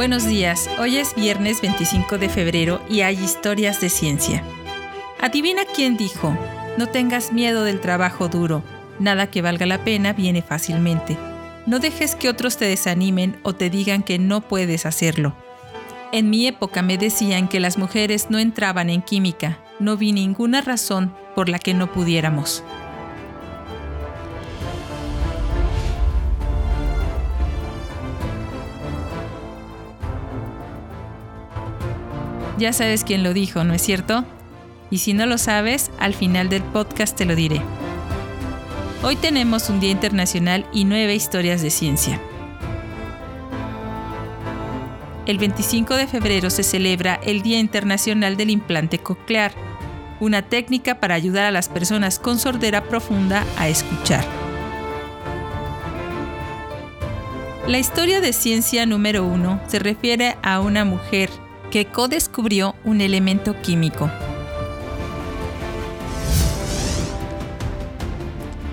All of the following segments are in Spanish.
Buenos días, hoy es viernes 25 de febrero y hay historias de ciencia. Adivina quién dijo, no tengas miedo del trabajo duro, nada que valga la pena viene fácilmente. No dejes que otros te desanimen o te digan que no puedes hacerlo. En mi época me decían que las mujeres no entraban en química, no vi ninguna razón por la que no pudiéramos. Ya sabes quién lo dijo, ¿no es cierto? Y si no lo sabes, al final del podcast te lo diré. Hoy tenemos un Día Internacional y nueve historias de ciencia. El 25 de febrero se celebra el Día Internacional del Implante Coclear, una técnica para ayudar a las personas con sordera profunda a escuchar. La historia de ciencia número uno se refiere a una mujer que co-descubrió un elemento químico.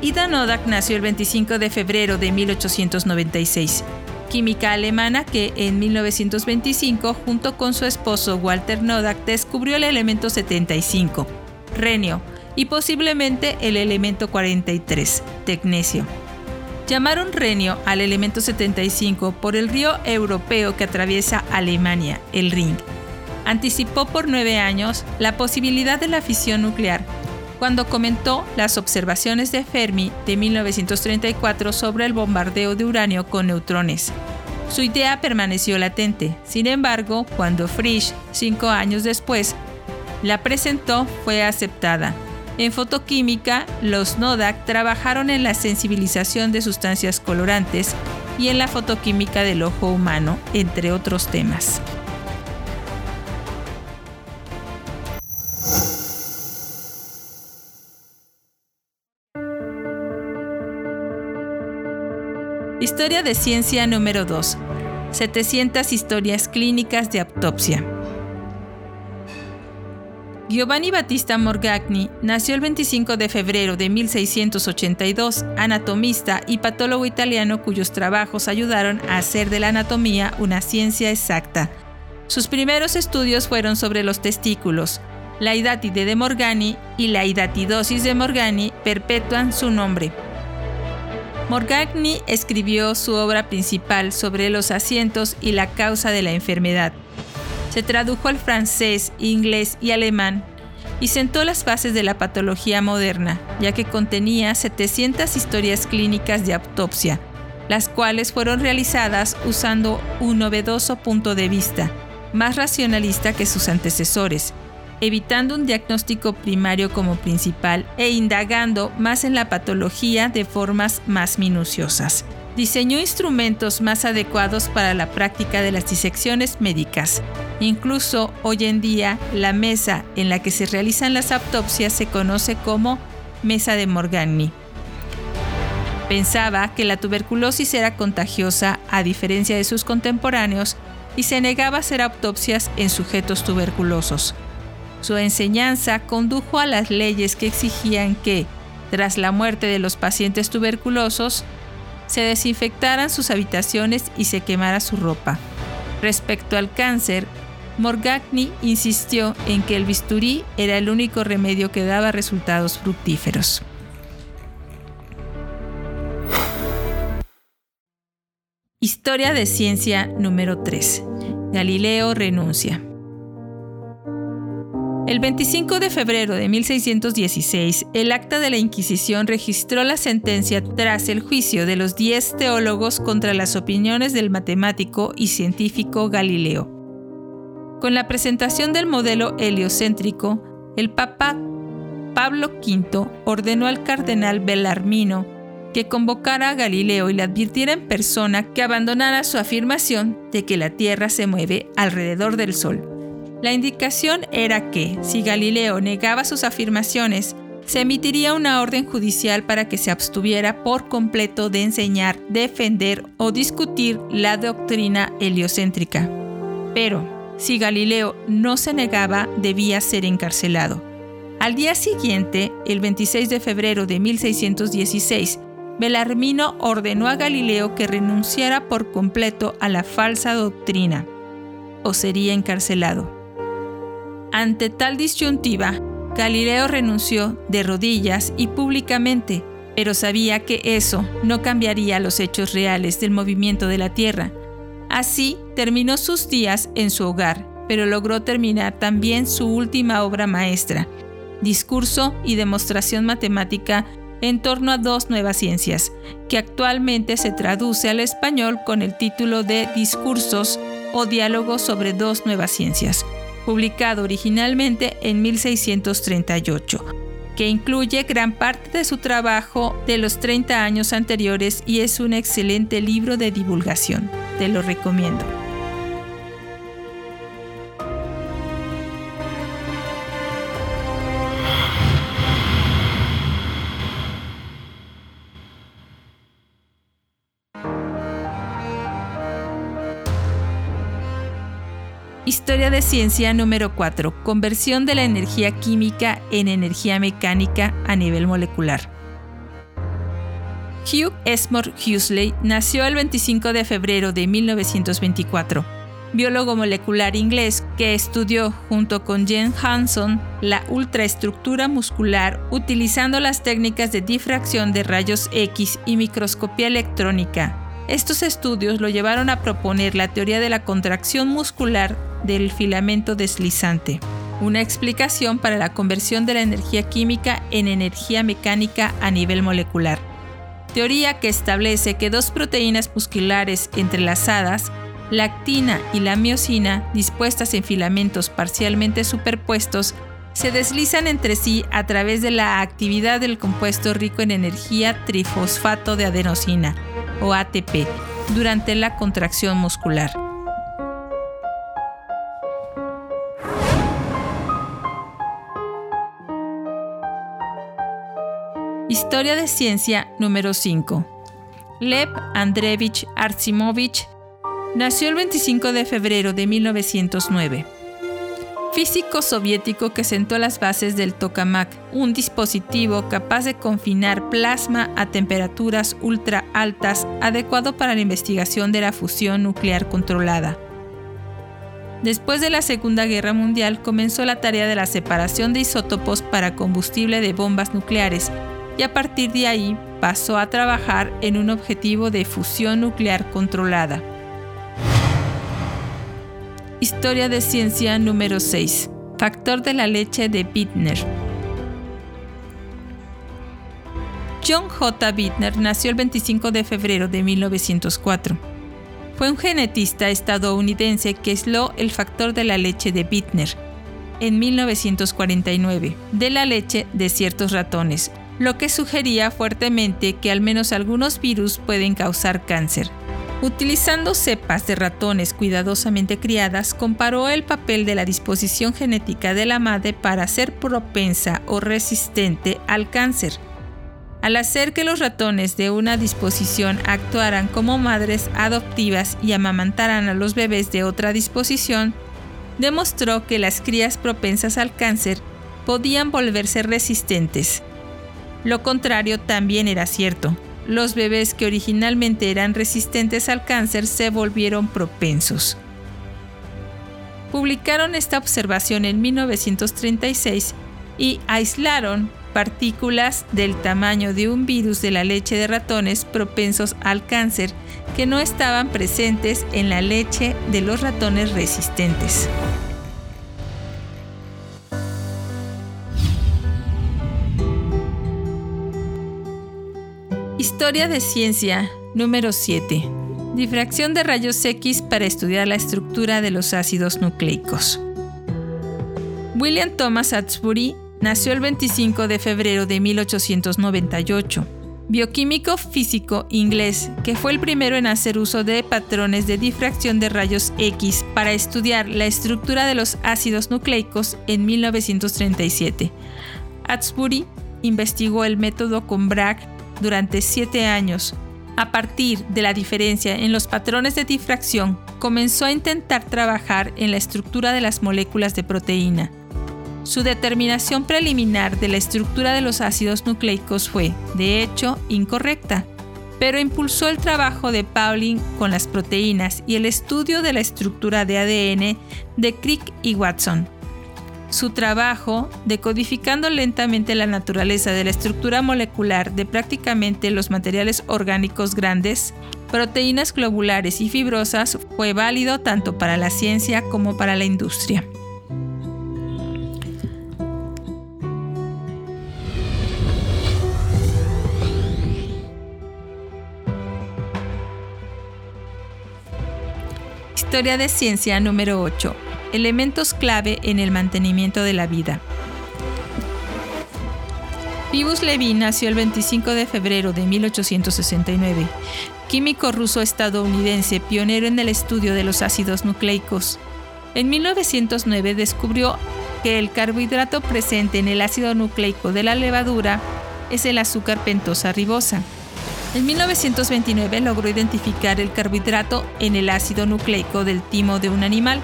Ida Nodak nació el 25 de febrero de 1896, química alemana que en 1925 junto con su esposo Walter Nodak descubrió el elemento 75, renio, y posiblemente el elemento 43, tecnesio. Llamaron renio al elemento 75 por el río europeo que atraviesa Alemania, el Ring. Anticipó por nueve años la posibilidad de la fisión nuclear cuando comentó las observaciones de Fermi de 1934 sobre el bombardeo de uranio con neutrones. Su idea permaneció latente, sin embargo, cuando Frisch, cinco años después, la presentó, fue aceptada en fotoquímica, los NODAC trabajaron en la sensibilización de sustancias colorantes y en la fotoquímica del ojo humano, entre otros temas. Historia de ciencia número 2. 700 historias clínicas de autopsia. Giovanni Battista Morgagni nació el 25 de febrero de 1682, anatomista y patólogo italiano cuyos trabajos ayudaron a hacer de la anatomía una ciencia exacta. Sus primeros estudios fueron sobre los testículos. La hidatide de Morgani y la hidatidosis de Morgani perpetúan su nombre. Morgagni escribió su obra principal sobre los asientos y la causa de la enfermedad, se tradujo al francés, inglés y alemán y sentó las bases de la patología moderna, ya que contenía 700 historias clínicas de autopsia, las cuales fueron realizadas usando un novedoso punto de vista, más racionalista que sus antecesores, evitando un diagnóstico primario como principal e indagando más en la patología de formas más minuciosas diseñó instrumentos más adecuados para la práctica de las disecciones médicas. Incluso hoy en día, la mesa en la que se realizan las autopsias se conoce como mesa de Morgani. Pensaba que la tuberculosis era contagiosa a diferencia de sus contemporáneos y se negaba a hacer autopsias en sujetos tuberculosos. Su enseñanza condujo a las leyes que exigían que, tras la muerte de los pacientes tuberculosos, se desinfectaran sus habitaciones y se quemara su ropa. Respecto al cáncer, Morgagni insistió en que el bisturí era el único remedio que daba resultados fructíferos. Historia de ciencia número 3. Galileo renuncia. El 25 de febrero de 1616, el acta de la Inquisición registró la sentencia tras el juicio de los diez teólogos contra las opiniones del matemático y científico Galileo. Con la presentación del modelo heliocéntrico, el Papa Pablo V ordenó al cardenal Bellarmino que convocara a Galileo y le advirtiera en persona que abandonara su afirmación de que la Tierra se mueve alrededor del Sol. La indicación era que, si Galileo negaba sus afirmaciones, se emitiría una orden judicial para que se abstuviera por completo de enseñar, defender o discutir la doctrina heliocéntrica. Pero, si Galileo no se negaba, debía ser encarcelado. Al día siguiente, el 26 de febrero de 1616, Belarmino ordenó a Galileo que renunciara por completo a la falsa doctrina o sería encarcelado. Ante tal disyuntiva, Galileo renunció de rodillas y públicamente, pero sabía que eso no cambiaría los hechos reales del movimiento de la Tierra. Así terminó sus días en su hogar, pero logró terminar también su última obra maestra, discurso y demostración matemática en torno a dos nuevas ciencias, que actualmente se traduce al español con el título de Discursos o Diálogos sobre dos nuevas ciencias, publicado originalmente en 1638 que incluye gran parte de su trabajo de los 30 años anteriores y es un excelente libro de divulgación. Te lo recomiendo. Historia de ciencia número 4. Conversión de la energía química en energía mecánica a nivel molecular. Hugh Esmore Huxley nació el 25 de febrero de 1924, biólogo molecular inglés que estudió junto con Jane Hanson la ultraestructura muscular utilizando las técnicas de difracción de rayos X y microscopía electrónica. Estos estudios lo llevaron a proponer la teoría de la contracción muscular del filamento deslizante, una explicación para la conversión de la energía química en energía mecánica a nivel molecular. Teoría que establece que dos proteínas musculares entrelazadas, la actina y la miosina, dispuestas en filamentos parcialmente superpuestos, se deslizan entre sí a través de la actividad del compuesto rico en energía trifosfato de adenosina, o ATP, durante la contracción muscular. Historia de ciencia número 5. Lev Andreevich Artsimovich nació el 25 de febrero de 1909. Físico soviético que sentó las bases del tokamak, un dispositivo capaz de confinar plasma a temperaturas ultra altas adecuado para la investigación de la fusión nuclear controlada. Después de la Segunda Guerra Mundial comenzó la tarea de la separación de isótopos para combustible de bombas nucleares y a partir de ahí pasó a trabajar en un objetivo de fusión nuclear controlada. Historia de ciencia número 6. Factor de la leche de Bittner. John J. Bittner nació el 25 de febrero de 1904. Fue un genetista estadounidense que aisló el factor de la leche de Bittner en 1949 de la leche de ciertos ratones lo que sugería fuertemente que al menos algunos virus pueden causar cáncer. Utilizando cepas de ratones cuidadosamente criadas, comparó el papel de la disposición genética de la madre para ser propensa o resistente al cáncer. Al hacer que los ratones de una disposición actuaran como madres adoptivas y amamantaran a los bebés de otra disposición, demostró que las crías propensas al cáncer podían volverse resistentes. Lo contrario también era cierto. Los bebés que originalmente eran resistentes al cáncer se volvieron propensos. Publicaron esta observación en 1936 y aislaron partículas del tamaño de un virus de la leche de ratones propensos al cáncer que no estaban presentes en la leche de los ratones resistentes. Historia de ciencia número 7. Difracción de rayos X para estudiar la estructura de los ácidos nucleicos. William Thomas Atsbury nació el 25 de febrero de 1898, bioquímico físico inglés que fue el primero en hacer uso de patrones de difracción de rayos X para estudiar la estructura de los ácidos nucleicos en 1937. Atsbury investigó el método con Bragg durante siete años. A partir de la diferencia en los patrones de difracción, comenzó a intentar trabajar en la estructura de las moléculas de proteína. Su determinación preliminar de la estructura de los ácidos nucleicos fue, de hecho, incorrecta. pero impulsó el trabajo de Pauling con las proteínas y el estudio de la estructura de ADN de Crick y Watson. Su trabajo, decodificando lentamente la naturaleza de la estructura molecular de prácticamente los materiales orgánicos grandes, proteínas globulares y fibrosas, fue válido tanto para la ciencia como para la industria. Historia de ciencia número 8. Elementos clave en el mantenimiento de la vida. Pibus Levin nació el 25 de febrero de 1869, químico ruso-estadounidense pionero en el estudio de los ácidos nucleicos. En 1909 descubrió que el carbohidrato presente en el ácido nucleico de la levadura es el azúcar pentosa ribosa. En 1929 logró identificar el carbohidrato en el ácido nucleico del timo de un animal.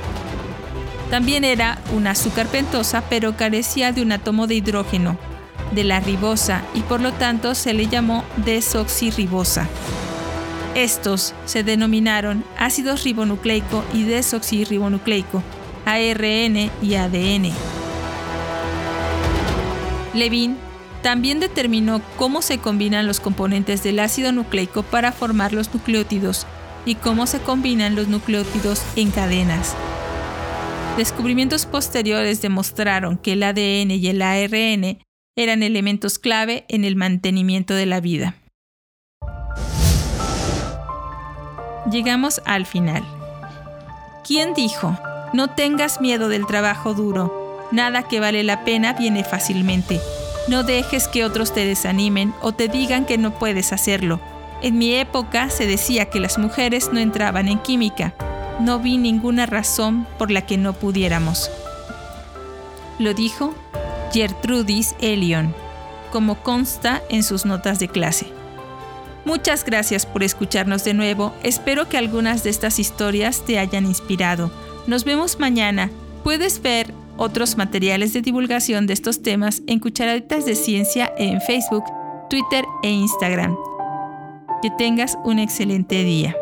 También era una azúcar pentosa, pero carecía de un átomo de hidrógeno, de la ribosa, y por lo tanto se le llamó desoxirribosa. Estos se denominaron ácidos ribonucleico y desoxirribonucleico, ARN y ADN. Levin también determinó cómo se combinan los componentes del ácido nucleico para formar los nucleótidos y cómo se combinan los nucleótidos en cadenas. Descubrimientos posteriores demostraron que el ADN y el ARN eran elementos clave en el mantenimiento de la vida. Llegamos al final. ¿Quién dijo? No tengas miedo del trabajo duro. Nada que vale la pena viene fácilmente. No dejes que otros te desanimen o te digan que no puedes hacerlo. En mi época se decía que las mujeres no entraban en química. No vi ninguna razón por la que no pudiéramos. Lo dijo Gertrudis Elion, como consta en sus notas de clase. Muchas gracias por escucharnos de nuevo. Espero que algunas de estas historias te hayan inspirado. Nos vemos mañana. Puedes ver otros materiales de divulgación de estos temas en Cucharaditas de Ciencia en Facebook, Twitter e Instagram. Que tengas un excelente día.